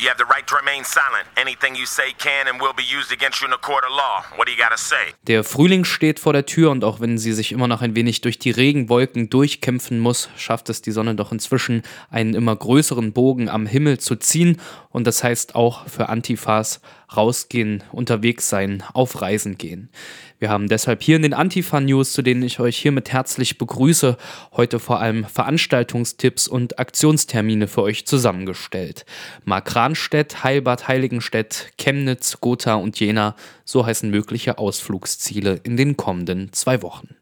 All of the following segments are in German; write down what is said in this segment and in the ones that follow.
You have the right to remain silent. Anything you say can and will be used against you in a court of law. What do you gotta say? Der Frühling steht vor der Tür und auch wenn sie sich immer noch ein wenig durch die Regenwolken durchkämpfen muss, schafft es die Sonne doch inzwischen einen immer größeren Bogen am Himmel zu ziehen und das heißt auch für Antifas rausgehen, unterwegs sein, auf Reisen gehen. Wir haben deshalb hier in den Antifa-News, zu denen ich euch hiermit herzlich begrüße, heute vor allem Veranstaltungstipps und Aktionstermine für euch zusammengestellt. Mark Ranstedt, Heilbad Heiligenstedt, Chemnitz, Gotha und Jena, so heißen mögliche Ausflugsziele in den kommenden zwei Wochen.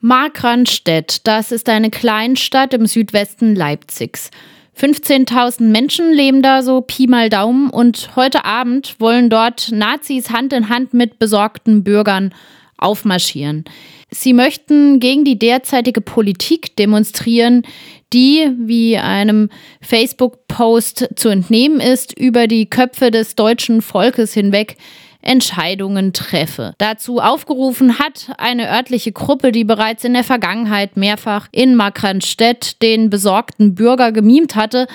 Markranstädt, das ist eine Kleinstadt im Südwesten Leipzigs. 15.000 Menschen leben da so Pi mal Daumen und heute Abend wollen dort Nazis Hand in Hand mit besorgten Bürgern aufmarschieren. Sie möchten gegen die derzeitige Politik demonstrieren, die, wie einem Facebook-Post zu entnehmen ist, über die Köpfe des deutschen Volkes hinweg Entscheidungen treffe. Dazu aufgerufen hat eine örtliche Gruppe, die bereits in der Vergangenheit mehrfach in Markranstädt den besorgten Bürger gemimt hatte,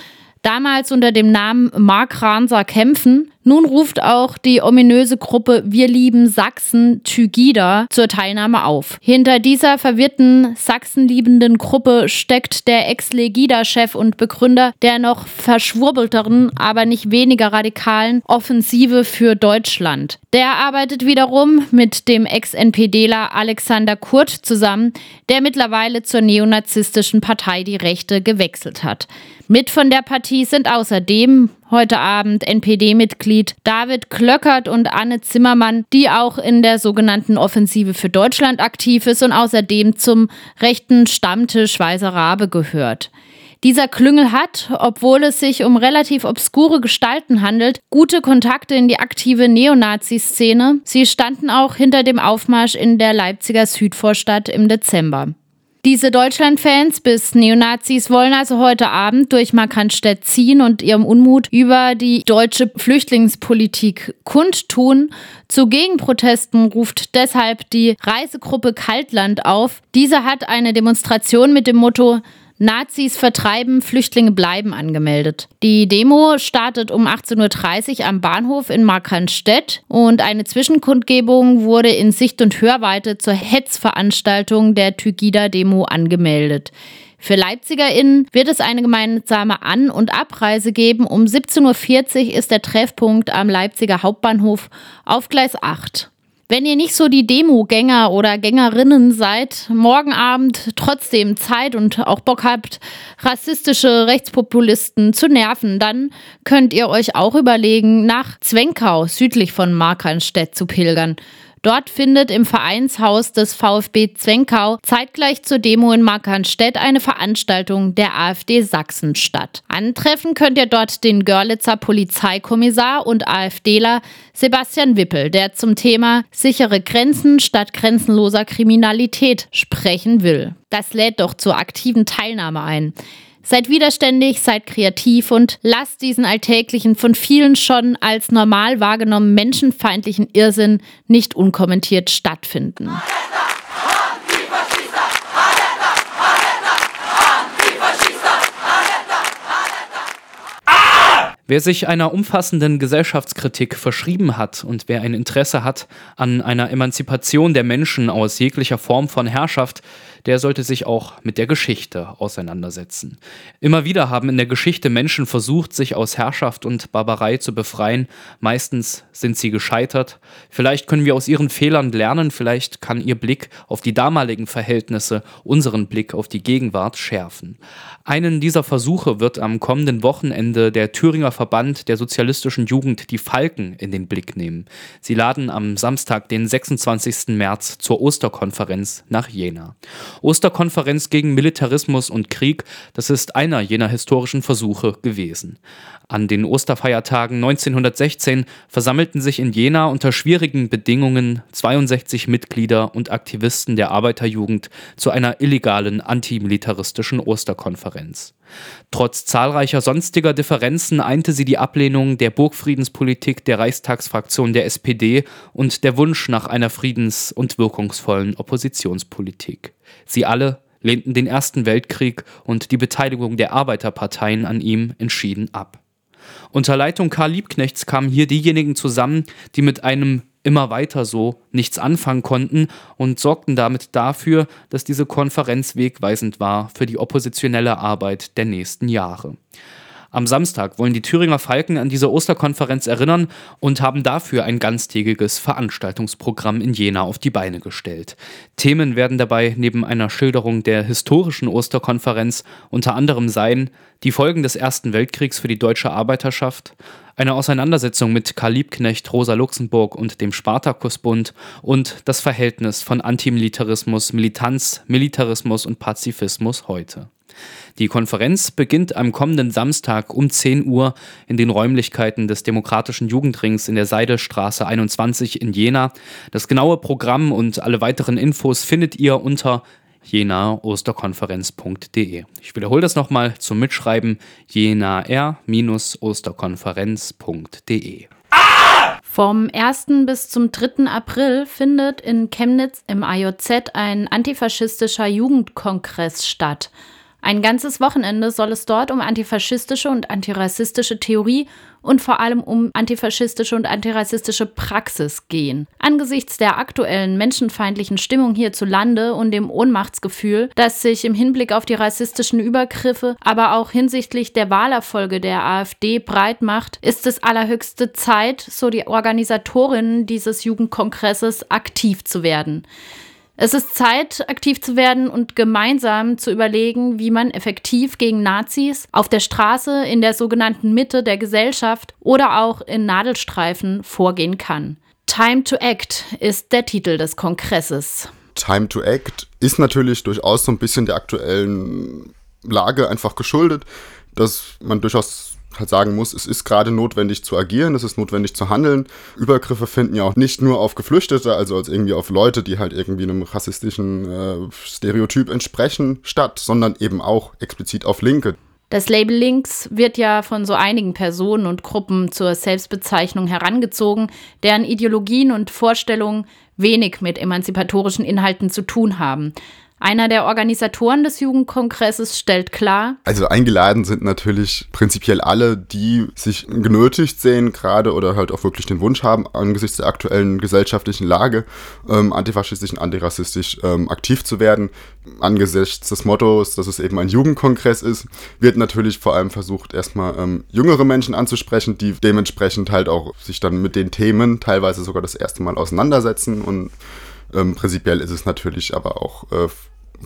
damals unter dem Namen Mark Ranser kämpfen. Nun ruft auch die ominöse Gruppe Wir lieben Sachsen Tygida zur Teilnahme auf. Hinter dieser verwirrten sachsenliebenden Gruppe steckt der Ex-Legida-Chef und Begründer der noch verschwurbelteren, aber nicht weniger radikalen Offensive für Deutschland. Der arbeitet wiederum mit dem Ex-NPDler Alexander Kurt zusammen, der mittlerweile zur neonazistischen Partei Die Rechte gewechselt hat. Mit von der Partie sind außerdem heute Abend NPD-Mitglied David Klöckert und Anne Zimmermann, die auch in der sogenannten Offensive für Deutschland aktiv ist und außerdem zum rechten Stammtisch Weißer Rabe gehört. Dieser Klüngel hat, obwohl es sich um relativ obskure Gestalten handelt, gute Kontakte in die aktive Neonazi-Szene. Sie standen auch hinter dem Aufmarsch in der Leipziger Südvorstadt im Dezember. Diese Deutschland-Fans bis Neonazis wollen also heute Abend durch Markranstädt ziehen und ihrem Unmut über die deutsche Flüchtlingspolitik kundtun. Zu Gegenprotesten ruft deshalb die Reisegruppe Kaltland auf. Diese hat eine Demonstration mit dem Motto Nazis vertreiben, Flüchtlinge bleiben angemeldet. Die Demo startet um 18.30 Uhr am Bahnhof in Markranstädt und eine Zwischenkundgebung wurde in Sicht- und Hörweite zur Hetzveranstaltung der Tygida-Demo angemeldet. Für LeipzigerInnen wird es eine gemeinsame An- und Abreise geben. Um 17.40 Uhr ist der Treffpunkt am Leipziger Hauptbahnhof auf Gleis 8. Wenn ihr nicht so die Demo-Gänger oder Gängerinnen seid, morgen Abend trotzdem Zeit und auch Bock habt, rassistische Rechtspopulisten zu nerven, dann könnt ihr euch auch überlegen, nach Zwenkau südlich von Markranstädt zu pilgern. Dort findet im Vereinshaus des VfB Zwenkau zeitgleich zur Demo in Markranstädt eine Veranstaltung der AfD Sachsen statt. Antreffen könnt ihr dort den Görlitzer Polizeikommissar und AfDler Sebastian Wippel, der zum Thema sichere Grenzen statt grenzenloser Kriminalität sprechen will. Das lädt doch zur aktiven Teilnahme ein. Seid widerständig, seid kreativ und lasst diesen alltäglichen, von vielen schon als normal wahrgenommenen menschenfeindlichen Irrsinn nicht unkommentiert stattfinden. Wer sich einer umfassenden Gesellschaftskritik verschrieben hat und wer ein Interesse hat an einer Emanzipation der Menschen aus jeglicher Form von Herrschaft, der sollte sich auch mit der Geschichte auseinandersetzen. Immer wieder haben in der Geschichte Menschen versucht, sich aus Herrschaft und Barbarei zu befreien. Meistens sind sie gescheitert. Vielleicht können wir aus ihren Fehlern lernen, vielleicht kann ihr Blick auf die damaligen Verhältnisse unseren Blick auf die Gegenwart schärfen. Einen dieser Versuche wird am kommenden Wochenende der Thüringer Verband der sozialistischen Jugend die Falken in den Blick nehmen. Sie laden am Samstag, den 26. März, zur Osterkonferenz nach Jena. Osterkonferenz gegen Militarismus und Krieg, das ist einer jener historischen Versuche gewesen. An den Osterfeiertagen 1916 versammelten sich in Jena unter schwierigen Bedingungen 62 Mitglieder und Aktivisten der Arbeiterjugend zu einer illegalen antimilitaristischen Osterkonferenz. Trotz zahlreicher sonstiger Differenzen einte sie die Ablehnung der Burgfriedenspolitik der Reichstagsfraktion der SPD und der Wunsch nach einer friedens- und wirkungsvollen Oppositionspolitik. Sie alle lehnten den Ersten Weltkrieg und die Beteiligung der Arbeiterparteien an ihm entschieden ab. Unter Leitung Karl Liebknechts kamen hier diejenigen zusammen, die mit einem immer weiter so nichts anfangen konnten und sorgten damit dafür, dass diese Konferenz wegweisend war für die oppositionelle Arbeit der nächsten Jahre. Am Samstag wollen die Thüringer Falken an diese Osterkonferenz erinnern und haben dafür ein ganztägiges Veranstaltungsprogramm in Jena auf die Beine gestellt. Themen werden dabei neben einer Schilderung der historischen Osterkonferenz unter anderem sein die Folgen des Ersten Weltkriegs für die deutsche Arbeiterschaft, eine Auseinandersetzung mit Karl Liebknecht, Rosa Luxemburg und dem Spartakusbund und das Verhältnis von Antimilitarismus, Militanz, Militarismus und Pazifismus heute. Die Konferenz beginnt am kommenden Samstag um 10 Uhr in den Räumlichkeiten des Demokratischen Jugendrings in der Seidelstraße 21 in Jena. Das genaue Programm und alle weiteren Infos findet ihr unter jenaosterkonferenz.de. Ich wiederhole das nochmal zum Mitschreiben jenaer-osterkonferenz.de. Vom 1. bis zum 3. April findet in Chemnitz im AJZ ein antifaschistischer Jugendkongress statt. Ein ganzes Wochenende soll es dort um antifaschistische und antirassistische Theorie und vor allem um antifaschistische und antirassistische Praxis gehen. Angesichts der aktuellen menschenfeindlichen Stimmung hierzulande und dem Ohnmachtsgefühl, das sich im Hinblick auf die rassistischen Übergriffe, aber auch hinsichtlich der Wahlerfolge der AfD breit macht, ist es allerhöchste Zeit, so die Organisatorinnen dieses Jugendkongresses, aktiv zu werden. Es ist Zeit, aktiv zu werden und gemeinsam zu überlegen, wie man effektiv gegen Nazis auf der Straße, in der sogenannten Mitte der Gesellschaft oder auch in Nadelstreifen vorgehen kann. Time to Act ist der Titel des Kongresses. Time to Act ist natürlich durchaus so ein bisschen der aktuellen Lage einfach geschuldet, dass man durchaus halt sagen muss, es ist gerade notwendig zu agieren, es ist notwendig zu handeln. Übergriffe finden ja auch nicht nur auf Geflüchtete, also als irgendwie auf Leute, die halt irgendwie einem rassistischen äh, Stereotyp entsprechen, statt, sondern eben auch explizit auf Linke. Das Label Links wird ja von so einigen Personen und Gruppen zur Selbstbezeichnung herangezogen, deren Ideologien und Vorstellungen wenig mit emanzipatorischen Inhalten zu tun haben. Einer der Organisatoren des Jugendkongresses stellt klar, also eingeladen sind natürlich prinzipiell alle, die sich genötigt sehen, gerade oder halt auch wirklich den Wunsch haben, angesichts der aktuellen gesellschaftlichen Lage ähm, antifaschistisch und antirassistisch ähm, aktiv zu werden. Angesichts des Mottos, dass es eben ein Jugendkongress ist, wird natürlich vor allem versucht, erstmal ähm, jüngere Menschen anzusprechen, die dementsprechend halt auch sich dann mit den Themen teilweise sogar das erste Mal auseinandersetzen und ähm, prinzipiell ist es natürlich aber auch äh,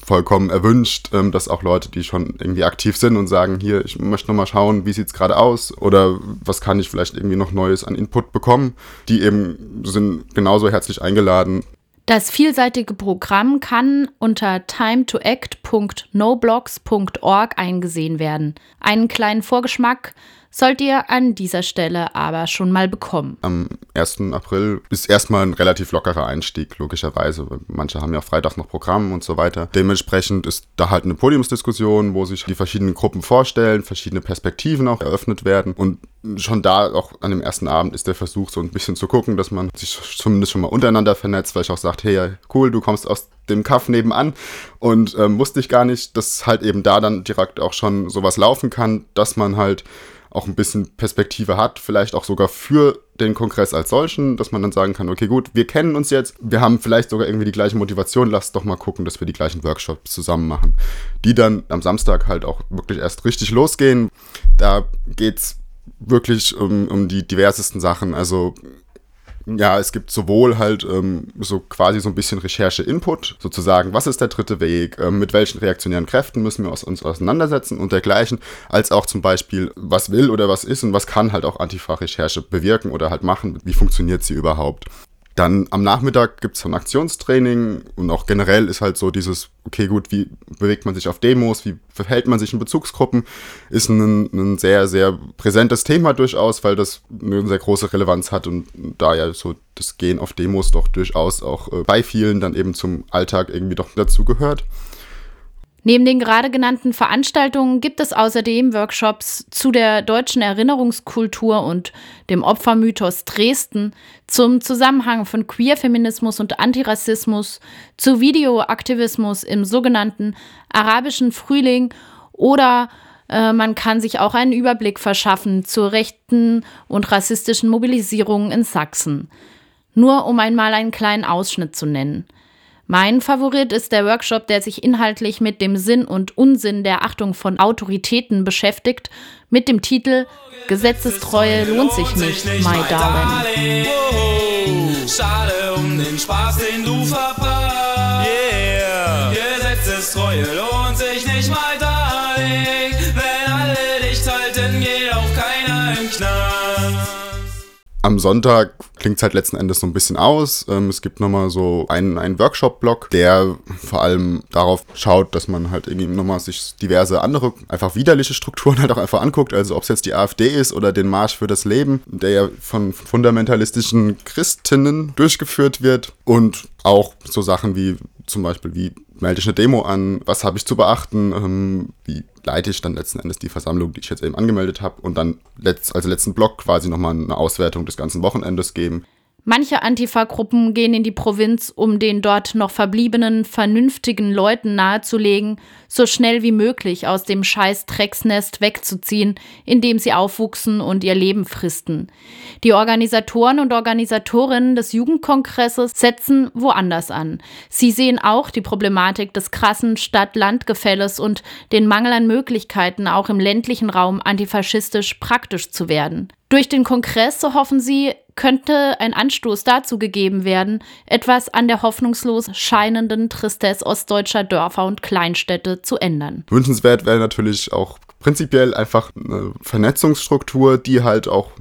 vollkommen erwünscht, ähm, dass auch Leute, die schon irgendwie aktiv sind und sagen, hier, ich möchte nochmal schauen, wie sieht es gerade aus oder was kann ich vielleicht irgendwie noch Neues an Input bekommen, die eben sind genauso herzlich eingeladen. Das vielseitige Programm kann unter timetoact.noblogs.org eingesehen werden. Einen kleinen Vorgeschmack sollt ihr an dieser Stelle aber schon mal bekommen. Am 1. April ist erstmal ein relativ lockerer Einstieg, logischerweise. Manche haben ja Freitag noch Programm und so weiter. Dementsprechend ist da halt eine Podiumsdiskussion, wo sich die verschiedenen Gruppen vorstellen, verschiedene Perspektiven auch eröffnet werden. Und schon da, auch an dem ersten Abend, ist der Versuch, so ein bisschen zu gucken, dass man sich zumindest schon mal untereinander vernetzt, weil ich auch sagt, hey, cool, du kommst aus dem Kaff nebenan und ähm, wusste ich gar nicht, dass halt eben da dann direkt auch schon sowas laufen kann, dass man halt auch ein bisschen Perspektive hat, vielleicht auch sogar für den Kongress als solchen, dass man dann sagen kann, okay, gut, wir kennen uns jetzt, wir haben vielleicht sogar irgendwie die gleiche Motivation, lasst doch mal gucken, dass wir die gleichen Workshops zusammen machen, die dann am Samstag halt auch wirklich erst richtig losgehen. Da geht's wirklich um, um die diversesten Sachen, also ja, es gibt sowohl halt ähm, so quasi so ein bisschen Recherche-Input, sozusagen, was ist der dritte Weg, ähm, mit welchen reaktionären Kräften müssen wir uns auseinandersetzen und dergleichen, als auch zum Beispiel, was will oder was ist und was kann halt auch Antifa-Recherche bewirken oder halt machen, wie funktioniert sie überhaupt. Dann am Nachmittag gibt es ein Aktionstraining und auch generell ist halt so dieses, okay gut, wie bewegt man sich auf Demos, wie verhält man sich in Bezugsgruppen, ist ein, ein sehr, sehr präsentes Thema durchaus, weil das eine sehr große Relevanz hat und da ja so das Gehen auf Demos doch durchaus auch äh, bei vielen dann eben zum Alltag irgendwie doch dazu gehört. Neben den gerade genannten Veranstaltungen gibt es außerdem Workshops zu der deutschen Erinnerungskultur und dem Opfermythos Dresden, zum Zusammenhang von Queerfeminismus und Antirassismus, zu Videoaktivismus im sogenannten arabischen Frühling oder Äh, man kann sich auch einen Überblick verschaffen zur rechten und rassistischen Mobilisierung in Sachsen. Nur um einmal einen kleinen Ausschnitt zu nennen. Mein Favorit ist der Workshop, der sich inhaltlich mit dem Sinn und Unsinn der Achtung von Autoritäten beschäftigt, mit dem Titel Gesetzestreue lohnt sich nicht, my darling. Schade um den Spaß, den du verpasst. Yeah. Gesetzestreue lohnt Am Sonntag klingt es halt letzten Endes so ein bisschen aus. Ähm, es gibt nochmal so einen, einen Workshop-Block, der vor allem darauf schaut, dass man halt irgendwie nochmal sich diverse andere, einfach widerliche Strukturen halt auch einfach anguckt. Also ob es jetzt die AfD ist oder den Marsch für das Leben, der ja von fundamentalistischen Christinnen durchgeführt wird. Und auch so Sachen wie zum Beispiel, wie melde ich eine Demo an, was habe ich zu beachten, ähm, wie leite ich dann letzten Endes die Versammlung, die ich jetzt eben angemeldet habe und dann letzt, als letzten Block quasi nochmal eine Auswertung des ganzen Wochenendes geben. Manche Antifa-Gruppen gehen in die Provinz, um den dort noch verbliebenen, vernünftigen Leuten nahezulegen, so schnell wie möglich aus dem scheiß Drecksnest wegzuziehen, in dem sie aufwuchsen und ihr Leben fristen. Die Organisatoren und Organisatorinnen des Jugendkongresses setzen woanders an. Sie sehen auch die Problematik des krassen Stadt-Land-Gefälles und den Mangel an Möglichkeiten, auch im ländlichen Raum antifaschistisch praktisch zu werden. Durch den Kongress, so hoffen sie, könnte ein Anstoß dazu gegeben werden, etwas an der hoffnungslos scheinenden Tristesse ostdeutscher Dörfer und Kleinstädte zu ändern. Wünschenswert wäre natürlich auch prinzipiell einfach eine Vernetzungsstruktur, die halt auch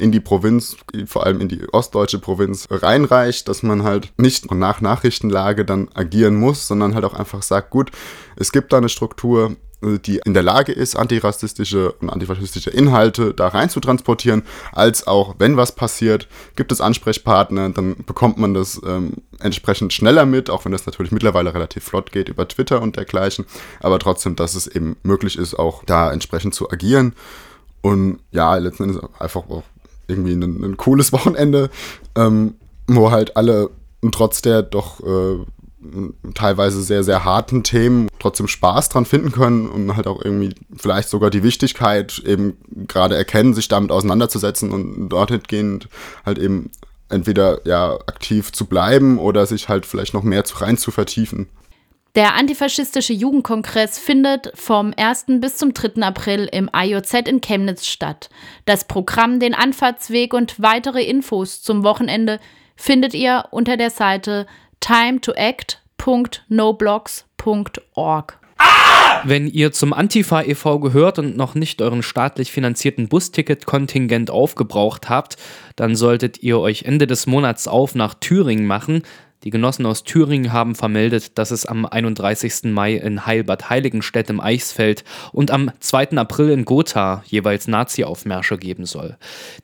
in die Provinz, vor allem in die ostdeutsche Provinz reinreicht, dass man halt nicht nach Nachrichtenlage dann agieren muss, sondern halt auch einfach sagt, gut, es gibt da eine Struktur, die in der Lage ist, antirassistische und antifaschistische Inhalte da rein zu transportieren, als auch, wenn was passiert, gibt es Ansprechpartner, dann bekommt man das ähm, entsprechend schneller mit, auch wenn das natürlich mittlerweile relativ flott geht über Twitter und dergleichen, aber trotzdem, dass es eben möglich ist, auch da entsprechend zu agieren. Und ja, letzten Endes einfach auch irgendwie ein, ein cooles Wochenende, ähm, wo halt alle trotz der doch äh, teilweise sehr, sehr harten Themen trotzdem Spaß dran finden können und halt auch irgendwie vielleicht sogar die Wichtigkeit eben gerade erkennen, sich damit auseinanderzusetzen und dorthin gehend halt eben entweder ja aktiv zu bleiben oder sich halt vielleicht noch mehr rein zu vertiefen. Der antifaschistische Jugendkongress findet vom 1. bis zum 3. April im IOZ in Chemnitz statt. Das Programm, den Anfahrtsweg und weitere Infos zum Wochenende findet ihr unter der Seite timetoact.noblogs.org. Wenn ihr zum Antifa e.V. gehört und noch nicht euren staatlich finanzierten Busticket-Kontingent aufgebraucht habt, dann solltet ihr euch Ende des Monats auf nach Thüringen machen. Die Genossen aus Thüringen haben vermeldet, dass es am 31. Mai in Heilbad Heiligenstedt im Eichsfeld und am 2. April in Gotha jeweils Nazi-Aufmärsche geben soll.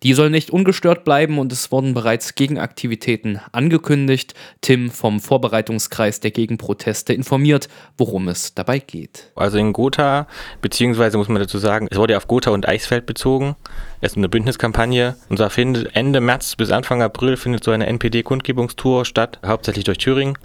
Die sollen nicht ungestört bleiben und es wurden bereits Gegenaktivitäten angekündigt. Tim vom Vorbereitungskreis der Gegenproteste informiert, worum es dabei geht. Also in Gotha, beziehungsweise muss man dazu sagen, es wurde auf Gotha und Eichsfeld bezogen. Es ist eine Bündniskampagne. Und zwar findet Ende März bis Anfang April findet so eine NPD-Kundgebungstour statt, hauptsächlich durch Thüringen.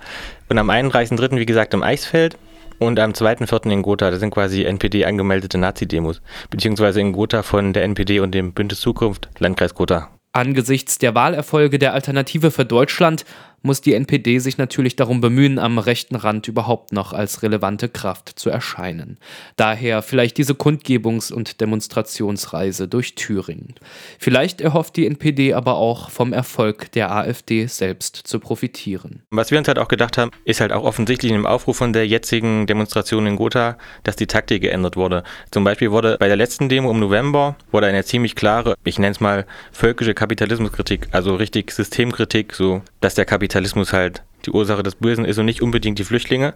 Und am 31.03. wie gesagt im Eisfeld und am 2.04. in Gotha. Das sind quasi NPD angemeldete Nazi-Demos, beziehungsweise in Gotha von der NPD und dem Bündnis Zukunft, Landkreis Gotha. Angesichts der Wahlerfolge der Alternative für Deutschland muss die NPD sich natürlich darum bemühen, am rechten Rand überhaupt noch als relevante Kraft zu erscheinen. Daher vielleicht diese Kundgebungs- und Demonstrationsreise durch Thüringen. Vielleicht erhofft die NPD aber auch vom Erfolg der AfD selbst zu profitieren. Was wir uns halt auch gedacht haben, ist halt auch offensichtlich im Aufruf von der jetzigen Demonstration in Gotha, dass die Taktik geändert wurde. Zum Beispiel wurde bei der letzten Demo im November wurde eine ziemlich klare, ich nenne es mal völkische Kapitalismuskritik, also richtig Systemkritik, so dass der Kapitalismus halt die Ursache des Bösen ist und nicht unbedingt die Flüchtlinge,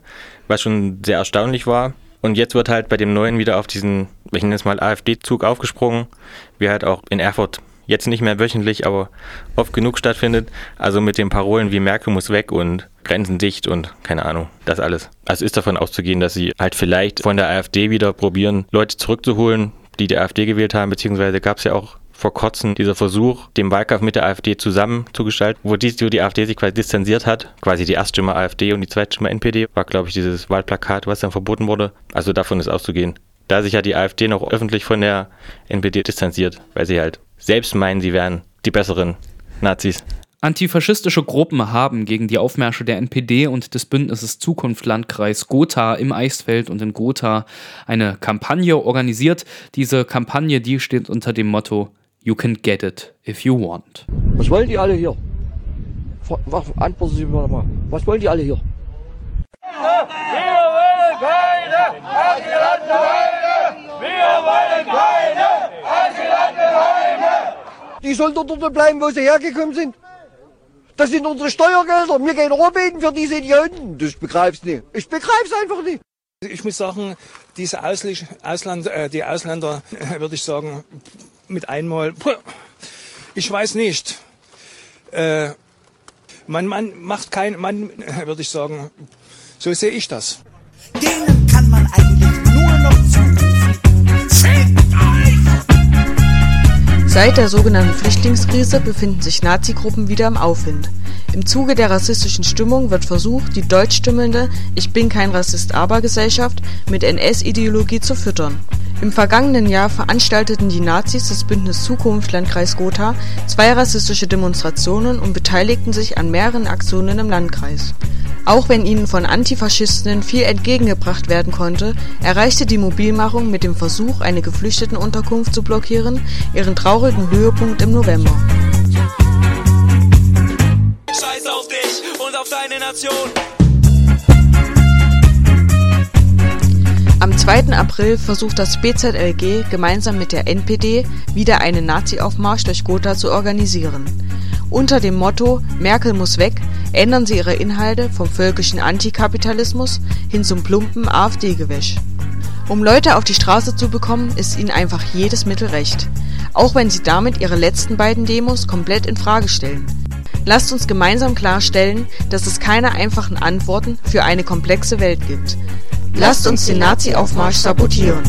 was schon sehr erstaunlich war. Und jetzt wird halt bei dem Neuen wieder auf diesen, ich nenne es mal AfD-Zug aufgesprungen, wie halt auch in Erfurt jetzt nicht mehr wöchentlich, aber oft genug stattfindet. Also mit den Parolen wie Merkel muss weg und Grenzen dicht und keine Ahnung, das alles. Also ist davon auszugehen, dass sie halt vielleicht von der AfD wieder probieren, Leute zurückzuholen, die die AfD gewählt haben, beziehungsweise gab es ja auch vor kurzem dieser Versuch, den Wahlkampf mit der AfD zusammen zu gestalten, wo die, die AfD sich quasi distanziert hat. Quasi die Erststimme AfD und die Zweitstimme NPD war, glaube ich, dieses Wahlplakat, was dann verboten wurde. Also davon ist auszugehen. Da sich ja die AfD noch öffentlich von der NPD distanziert, weil sie halt selbst meinen, sie wären die besseren Nazis. Antifaschistische Gruppen haben gegen die Aufmärsche der NPD und des Bündnisses Zukunft Landkreis Gotha im Eisfeld und in Gotha eine Kampagne organisiert. Diese Kampagne, die steht unter dem Motto You can get it if you want. Was wollen die alle hier? Antworten Sie mir mal. Was wollen die alle hier? Wir wollen keine Asylantenheime! Wir wollen keine Asylantenheime! Die sollen dort bleiben, wo sie hergekommen sind. Das sind unsere Steuergelder. Wir gehen arbeiten für diese Idioten. Das begreif's nicht. Ich begreif's einfach nicht. Ich muss sagen, diese Ausl Ausland, äh, die Ausländer, äh, würde ich sagen, mit einmal, ich weiß nicht. Äh, man, man macht kein, man, würde ich sagen, so sehe ich das. Denen kann man eigentlich nur noch zurufen. Seit der sogenannten Flüchtlingskrise befinden sich Nazi-Gruppen wieder im Aufwind. Im Zuge der rassistischen Stimmung wird versucht, die deutschstimmelnde Ich bin kein Rassist aber Gesellschaft mit NS-Ideologie zu füttern. Im vergangenen Jahr veranstalteten die Nazis des Bündnis Zukunft Landkreis Gotha zwei rassistische Demonstrationen und beteiligten sich an mehreren Aktionen im Landkreis. Auch wenn ihnen von Antifaschistinnen viel entgegengebracht werden konnte, erreichte die Mobilmachung mit dem Versuch, eine Geflüchtetenunterkunft zu blockieren, ihren traurigen Höhepunkt im November. Scheiß auf dich und auf deine Nation. Am 2. April versucht das BZLG gemeinsam mit der NPD wieder einen Nazi-Aufmarsch durch Gotha zu organisieren. Unter dem Motto Merkel muss weg ändern sie ihre Inhalte vom völkischen Antikapitalismus hin zum plumpen AfD-Gewäsch. Um Leute auf die Straße zu bekommen, ist ihnen einfach jedes Mittel recht, auch wenn sie damit ihre letzten beiden Demos komplett in Frage stellen. Lasst uns gemeinsam klarstellen, dass es keine einfachen Antworten für eine komplexe Welt gibt. Lasst uns den Nazi-Aufmarsch sabotieren.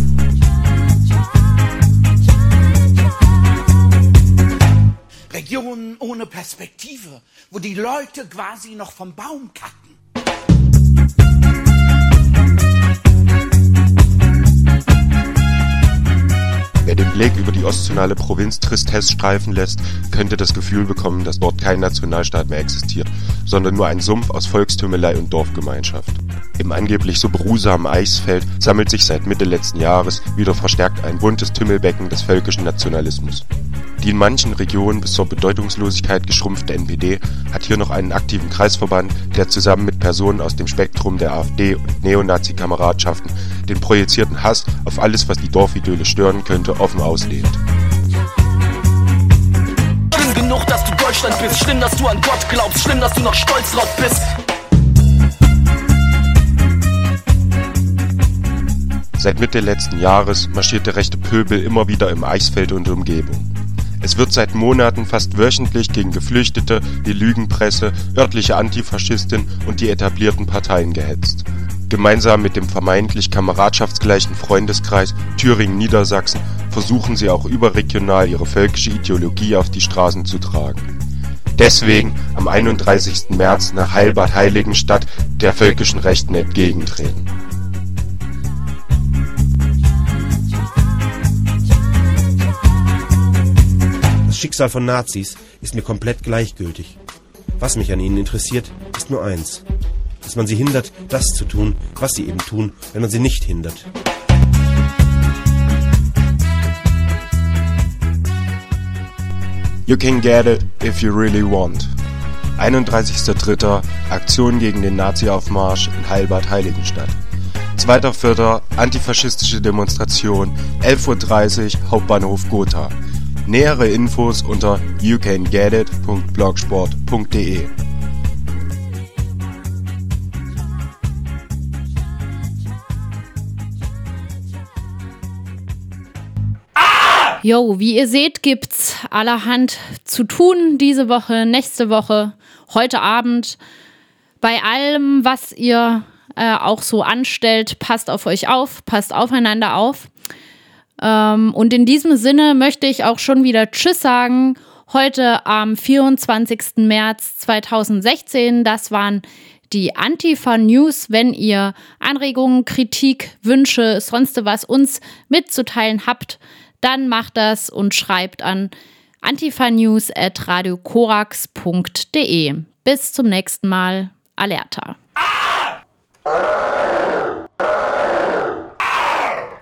Regionen ohne Perspektive, wo die Leute quasi noch vom Baum kacken. Den Blick über die ostzonale Provinz Tristesse streifen lässt, könnte das Gefühl bekommen, dass dort kein Nationalstaat mehr existiert, sondern nur ein Sumpf aus Volkstümelei und Dorfgemeinschaft. Im angeblich so beruhsamen Eisfeld sammelt sich seit Mitte letzten Jahres wieder verstärkt ein buntes Tümmelbecken des völkischen Nationalismus. Die in manchen Regionen bis zur Bedeutungslosigkeit geschrumpfte NPD hat hier noch einen aktiven Kreisverband, der zusammen mit Personen aus dem Spektrum der AfD und Neonazi-Kameradschaften den projizierten Hass auf alles, was die Dorfidylle stören könnte, offen auslebt. Schlimm genug, dass du Deutschland bist, schlimm, dass du an Gott glaubst, schlimm, dass du noch stolz drauf bist. Seit Mitte letzten Jahres marschiert der rechte Pöbel immer wieder im Eichsfeld und Umgebung. Es wird seit Monaten fast wöchentlich gegen Geflüchtete, die Lügenpresse, örtliche Antifaschisten und die etablierten Parteien gehetzt. Gemeinsam mit dem vermeintlich kameradschaftsgleichen Freundeskreis Thüringen-Niedersachsen versuchen sie auch überregional ihre völkische Ideologie auf die Straßen zu tragen. Deswegen am 31. März nach Heilbad-Heiligenstadt der völkischen Rechten entgegentreten Das Schicksal von Nazis ist mir komplett gleichgültig. Was mich an ihnen interessiert, ist nur eins. Dass man sie hindert, das zu tun, was sie eben tun, wenn man sie nicht hindert. You can get it if you really want. 31.03. Aktion gegen den Nazi-Aufmarsch in Heilbad Heiligenstadt. 2.04. Antifaschistische Demonstration, 11.30 Uhr Hauptbahnhof Gotha. Nähere Infos unter youcangetit.blogsport.de Jo, wie ihr seht, gibt's allerhand zu tun diese Woche, nächste Woche, heute Abend. Bei allem, was ihr äh, auch so anstellt, passt auf euch auf, passt aufeinander auf. Ähm, und in diesem Sinne möchte ich auch schon wieder Tschüss sagen. Heute am 24. März 2016, das waren die Antifa News. Wenn ihr Anregungen, Kritik, Wünsche, sonst was uns mitzuteilen habt, dann macht das und schreibt an antifanews.radiokorax.de. Bis zum nächsten Mal. Alerta. Ah!